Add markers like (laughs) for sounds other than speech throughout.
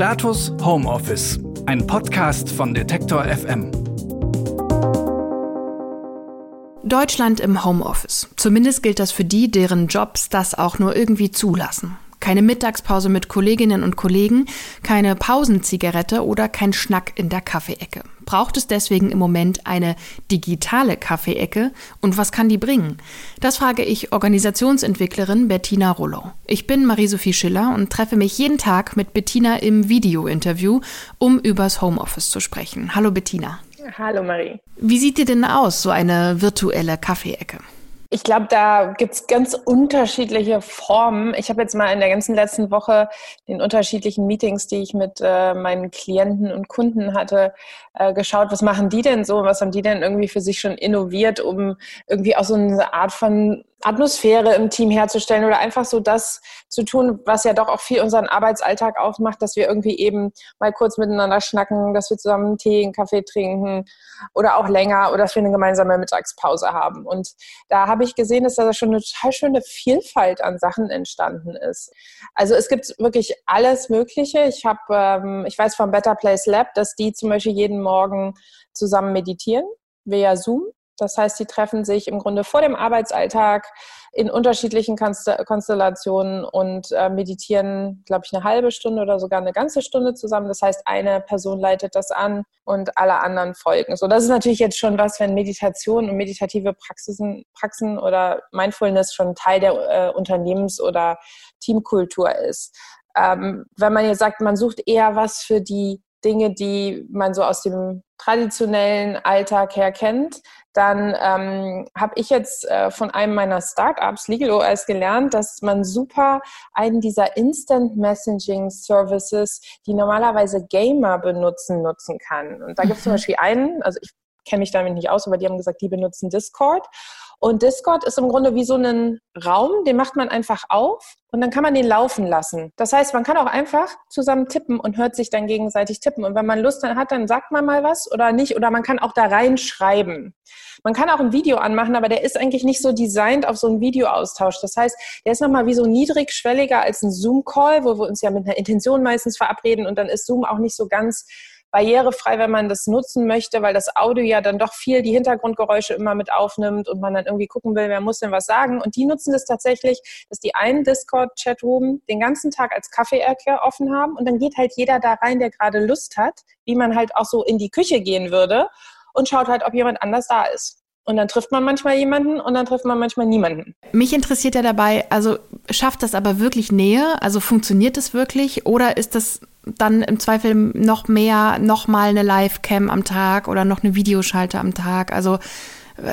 Status Homeoffice, ein Podcast von Detektor FM. Deutschland im Homeoffice. Zumindest gilt das für die, deren Jobs das auch nur irgendwie zulassen. Keine Mittagspause mit Kolleginnen und Kollegen, keine Pausenzigarette oder kein Schnack in der Kaffeeecke. Braucht es deswegen im Moment eine digitale Kaffeeecke und was kann die bringen? Das frage ich Organisationsentwicklerin Bettina Rollo. Ich bin Marie-Sophie Schiller und treffe mich jeden Tag mit Bettina im Video-Interview, um übers Homeoffice zu sprechen. Hallo Bettina. Hallo Marie. Wie sieht dir denn aus, so eine virtuelle Kaffeeecke? Ich glaube, da gibt's ganz unterschiedliche Formen. Ich habe jetzt mal in der ganzen letzten Woche den unterschiedlichen Meetings, die ich mit äh, meinen Klienten und Kunden hatte, äh, geschaut, was machen die denn so, was haben die denn irgendwie für sich schon innoviert, um irgendwie auch so eine Art von Atmosphäre im Team herzustellen oder einfach so das zu tun, was ja doch auch viel unseren Arbeitsalltag ausmacht, dass wir irgendwie eben mal kurz miteinander schnacken, dass wir zusammen einen Tee, einen Kaffee trinken oder auch länger oder dass wir eine gemeinsame Mittagspause haben. Und da habe ich gesehen, dass da schon eine total schöne Vielfalt an Sachen entstanden ist. Also es gibt wirklich alles Mögliche. Ich habe, ähm, ich weiß vom Better Place Lab, dass die zum Beispiel jeden Morgen zusammen meditieren via Zoom das heißt, sie treffen sich im Grunde vor dem Arbeitsalltag in unterschiedlichen Konstellationen und äh, meditieren, glaube ich, eine halbe Stunde oder sogar eine ganze Stunde zusammen. Das heißt, eine Person leitet das an und alle anderen folgen. So, das ist natürlich jetzt schon was, wenn Meditation und meditative Praxisen, Praxen oder Mindfulness schon Teil der äh, Unternehmens- oder Teamkultur ist. Ähm, wenn man jetzt sagt, man sucht eher was für die Dinge, die man so aus dem traditionellen Alltag her kennt, dann ähm, habe ich jetzt äh, von einem meiner Startups, LegalOS, gelernt, dass man super einen dieser Instant Messaging Services, die normalerweise Gamer benutzen, nutzen kann. Und da gibt es zum mhm. Beispiel einen, also ich kenne mich damit nicht aus, aber die haben gesagt, die benutzen Discord. Und Discord ist im Grunde wie so ein Raum, den macht man einfach auf und dann kann man den laufen lassen. Das heißt, man kann auch einfach zusammen tippen und hört sich dann gegenseitig tippen. Und wenn man Lust hat, dann sagt man mal was oder nicht. Oder man kann auch da reinschreiben. Man kann auch ein Video anmachen, aber der ist eigentlich nicht so designt auf so einen Videoaustausch. Das heißt, der ist nochmal wie so niedrigschwelliger als ein Zoom-Call, wo wir uns ja mit einer Intention meistens verabreden und dann ist Zoom auch nicht so ganz barrierefrei, wenn man das nutzen möchte, weil das Audio ja dann doch viel die Hintergrundgeräusche immer mit aufnimmt und man dann irgendwie gucken will, wer muss denn was sagen. Und die nutzen das tatsächlich, dass die einen Discord-Chatroom den ganzen Tag als Kaffee-Ecke offen haben und dann geht halt jeder da rein, der gerade Lust hat, wie man halt auch so in die Küche gehen würde und schaut halt, ob jemand anders da ist. Und dann trifft man manchmal jemanden und dann trifft man manchmal niemanden. Mich interessiert ja dabei, also schafft das aber wirklich Nähe? Also funktioniert das wirklich? Oder ist das dann im Zweifel noch mehr, noch mal eine Live-Cam am Tag oder noch eine Videoschalte am Tag? Also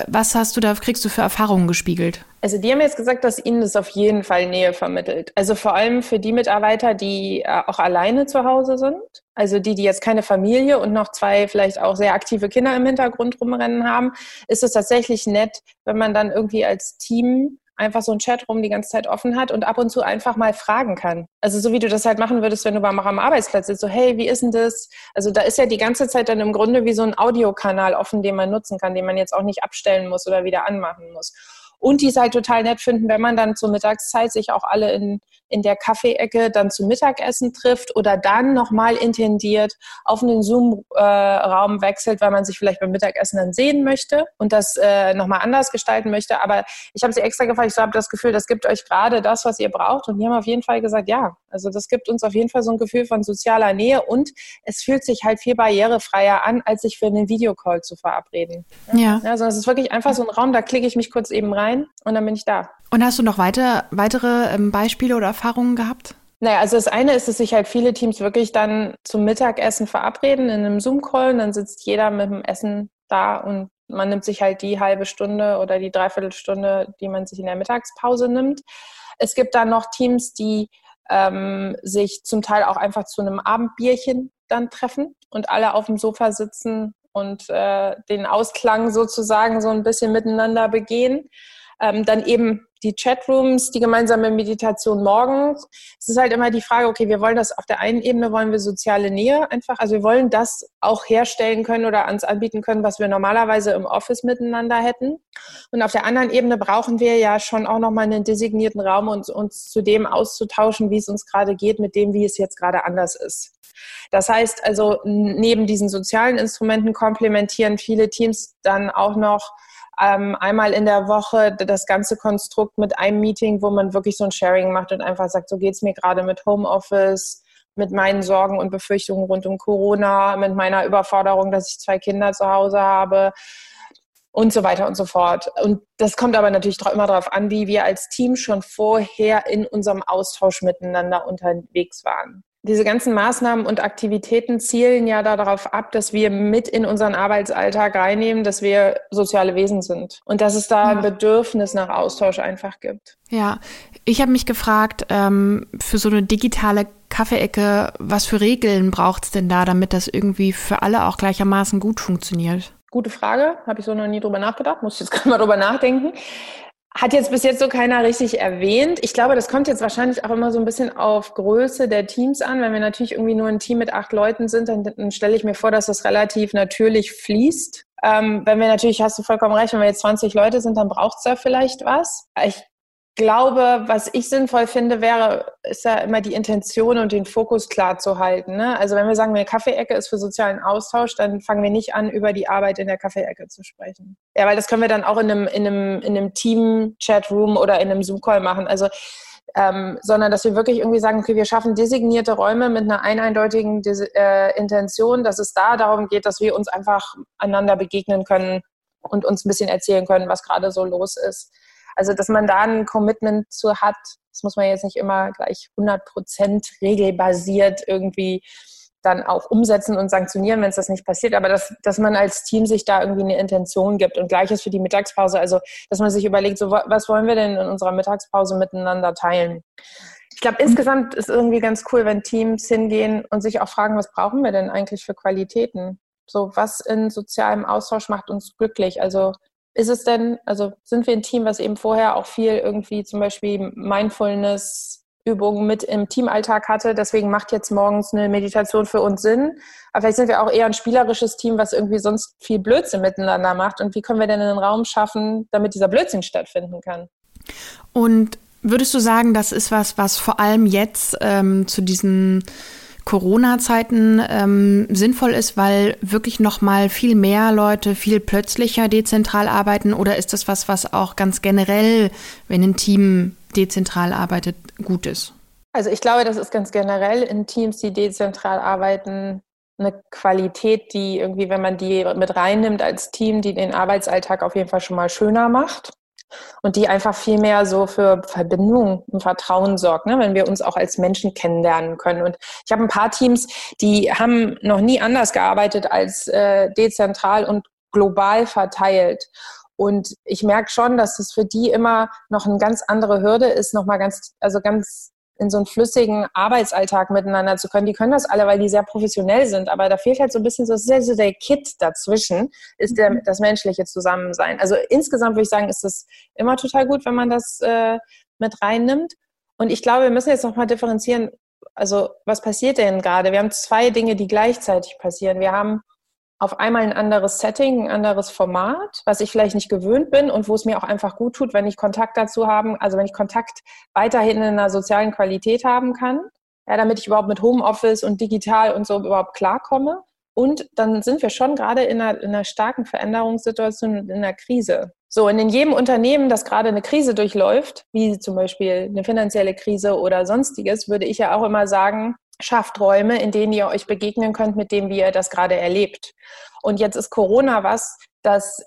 was hast du da, kriegst du für Erfahrungen gespiegelt? Also die haben jetzt gesagt, dass ihnen das auf jeden Fall Nähe vermittelt. Also vor allem für die Mitarbeiter, die äh, auch alleine zu Hause sind. Also die, die jetzt keine Familie und noch zwei vielleicht auch sehr aktive Kinder im Hintergrund rumrennen haben, ist es tatsächlich nett, wenn man dann irgendwie als Team einfach so ein Chatroom die ganze Zeit offen hat und ab und zu einfach mal fragen kann. Also so wie du das halt machen würdest, wenn du mal am Arbeitsplatz sitzt, so hey, wie ist denn das? Also da ist ja die ganze Zeit dann im Grunde wie so ein Audiokanal offen, den man nutzen kann, den man jetzt auch nicht abstellen muss oder wieder anmachen muss. Und die es halt total nett finden, wenn man dann zur Mittagszeit sich auch alle in, in der Kaffeeecke dann zum Mittagessen trifft oder dann nochmal intendiert auf einen Zoom-Raum wechselt, weil man sich vielleicht beim Mittagessen dann sehen möchte und das äh, nochmal anders gestalten möchte. Aber ich habe sie extra gefragt, ich habe das Gefühl, das gibt euch gerade das, was ihr braucht. Und die haben auf jeden Fall gesagt, ja, also das gibt uns auf jeden Fall so ein Gefühl von sozialer Nähe und es fühlt sich halt viel barrierefreier an, als sich für einen Videocall zu verabreden. Ja. Also es ist wirklich einfach so ein Raum, da klicke ich mich kurz eben rein und dann bin ich da. Und hast du noch weiter, weitere ähm, Beispiele oder Erfahrungen gehabt? Naja, also das eine ist, dass sich halt viele Teams wirklich dann zum Mittagessen verabreden in einem Zoom-Call und dann sitzt jeder mit dem Essen da und man nimmt sich halt die halbe Stunde oder die Dreiviertelstunde, die man sich in der Mittagspause nimmt. Es gibt dann noch Teams, die ähm, sich zum Teil auch einfach zu einem Abendbierchen dann treffen und alle auf dem Sofa sitzen und äh, den Ausklang sozusagen so ein bisschen miteinander begehen. Ähm, dann eben die Chatrooms, die gemeinsame Meditation morgens. Es ist halt immer die Frage, okay, wir wollen das auf der einen Ebene, wollen wir soziale Nähe einfach, also wir wollen das auch herstellen können oder ans anbieten können, was wir normalerweise im Office miteinander hätten. Und auf der anderen Ebene brauchen wir ja schon auch nochmal einen designierten Raum, uns, uns zu dem auszutauschen, wie es uns gerade geht, mit dem, wie es jetzt gerade anders ist. Das heißt also, neben diesen sozialen Instrumenten komplementieren viele Teams dann auch noch ähm, einmal in der Woche das ganze Konstrukt mit einem Meeting, wo man wirklich so ein Sharing macht und einfach sagt, so geht es mir gerade mit Homeoffice, mit meinen Sorgen und Befürchtungen rund um Corona, mit meiner Überforderung, dass ich zwei Kinder zu Hause habe und so weiter und so fort. Und das kommt aber natürlich immer darauf an, wie wir als Team schon vorher in unserem Austausch miteinander unterwegs waren diese ganzen Maßnahmen und Aktivitäten zielen ja darauf ab, dass wir mit in unseren Arbeitsalltag reinnehmen, dass wir soziale Wesen sind und dass es da ja. ein Bedürfnis nach Austausch einfach gibt. Ja, ich habe mich gefragt, ähm, für so eine digitale Kaffeeecke, was für Regeln braucht es denn da, damit das irgendwie für alle auch gleichermaßen gut funktioniert? Gute Frage, habe ich so noch nie drüber nachgedacht, muss ich jetzt (laughs) gerade mal drüber nachdenken. Hat jetzt bis jetzt so keiner richtig erwähnt. Ich glaube, das kommt jetzt wahrscheinlich auch immer so ein bisschen auf Größe der Teams an. Wenn wir natürlich irgendwie nur ein Team mit acht Leuten sind, dann, dann stelle ich mir vor, dass das relativ natürlich fließt. Ähm, wenn wir natürlich, hast du vollkommen recht, wenn wir jetzt 20 Leute sind, dann braucht es da vielleicht was. Ich glaube, was ich sinnvoll finde, wäre, ist ja immer die Intention und den Fokus klar zu halten. Ne? Also wenn wir sagen, eine Kaffeeecke ist für sozialen Austausch, dann fangen wir nicht an, über die Arbeit in der Kaffeeecke zu sprechen. Ja, weil das können wir dann auch in einem, in einem, in einem Team-Chatroom oder in einem Zoom-Call machen. Also ähm, sondern dass wir wirklich irgendwie sagen, okay, wir schaffen designierte Räume mit einer eindeutigen äh, Intention, dass es da darum geht, dass wir uns einfach einander begegnen können und uns ein bisschen erzählen können, was gerade so los ist. Also, dass man da ein Commitment zu hat, das muss man jetzt nicht immer gleich 100 Prozent regelbasiert irgendwie dann auch umsetzen und sanktionieren, wenn es das nicht passiert, aber dass, dass man als Team sich da irgendwie eine Intention gibt und gleiches für die Mittagspause, also dass man sich überlegt, so was wollen wir denn in unserer Mittagspause miteinander teilen. Ich glaube, insgesamt ist irgendwie ganz cool, wenn Teams hingehen und sich auch fragen, was brauchen wir denn eigentlich für Qualitäten? So, was in sozialem Austausch macht uns glücklich? Also ist es denn, also sind wir ein Team, was eben vorher auch viel irgendwie zum Beispiel Mindfulness Übungen mit im Teamalltag hatte. Deswegen macht jetzt morgens eine Meditation für uns Sinn. Aber vielleicht sind wir auch eher ein spielerisches Team, was irgendwie sonst viel Blödsinn miteinander macht. Und wie können wir denn einen Raum schaffen, damit dieser Blödsinn stattfinden kann? Und würdest du sagen, das ist was, was vor allem jetzt ähm, zu diesen Corona-Zeiten ähm, sinnvoll ist, weil wirklich noch mal viel mehr Leute viel plötzlicher dezentral arbeiten? Oder ist das was, was auch ganz generell, wenn ein Team dezentral arbeitet, gut ist? Also ich glaube, das ist ganz generell in Teams, die dezentral arbeiten, eine Qualität, die irgendwie, wenn man die mit reinnimmt als Team, die den Arbeitsalltag auf jeden Fall schon mal schöner macht und die einfach viel mehr so für Verbindung und Vertrauen sorgt, ne? wenn wir uns auch als Menschen kennenlernen können. Und ich habe ein paar Teams, die haben noch nie anders gearbeitet als äh, dezentral und global verteilt. Und ich merke schon, dass es für die immer noch eine ganz andere Hürde ist, nochmal ganz, also ganz in so einen flüssigen Arbeitsalltag miteinander zu können. Die können das alle, weil die sehr professionell sind, aber da fehlt halt so ein bisschen so, das ist ja so der Kit dazwischen, ist der, mhm. das menschliche Zusammensein. Also insgesamt würde ich sagen, ist das immer total gut, wenn man das äh, mit reinnimmt. Und ich glaube, wir müssen jetzt nochmal differenzieren, also was passiert denn gerade? Wir haben zwei Dinge, die gleichzeitig passieren. Wir haben auf einmal ein anderes Setting, ein anderes Format, was ich vielleicht nicht gewöhnt bin und wo es mir auch einfach gut tut, wenn ich Kontakt dazu haben, also wenn ich Kontakt weiterhin in einer sozialen Qualität haben kann, ja, damit ich überhaupt mit Homeoffice und digital und so überhaupt klarkomme. Und dann sind wir schon gerade in einer, in einer starken Veränderungssituation und in einer Krise. So, und in jedem Unternehmen, das gerade eine Krise durchläuft, wie zum Beispiel eine finanzielle Krise oder sonstiges, würde ich ja auch immer sagen, schafft Räume, in denen ihr euch begegnen könnt, mit dem wie ihr das gerade erlebt. Und jetzt ist Corona was, das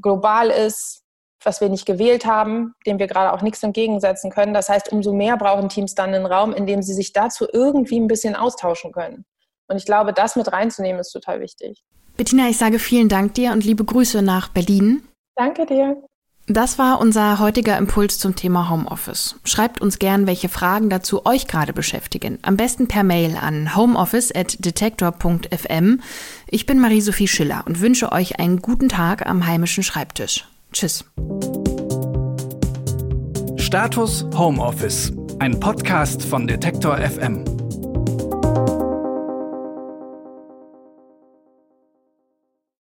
global ist, was wir nicht gewählt haben, dem wir gerade auch nichts entgegensetzen können. Das heißt, umso mehr brauchen Teams dann einen Raum, in dem sie sich dazu irgendwie ein bisschen austauschen können. Und ich glaube, das mit reinzunehmen ist total wichtig. Bettina, ich sage vielen Dank dir und liebe Grüße nach Berlin. Danke dir. Das war unser heutiger Impuls zum Thema Homeoffice. Schreibt uns gern, welche Fragen dazu euch gerade beschäftigen. Am besten per Mail an homeoffice@detektor.fm. Ich bin Marie-Sophie Schiller und wünsche euch einen guten Tag am heimischen Schreibtisch. Tschüss. Status Homeoffice. Ein Podcast von Detektor FM.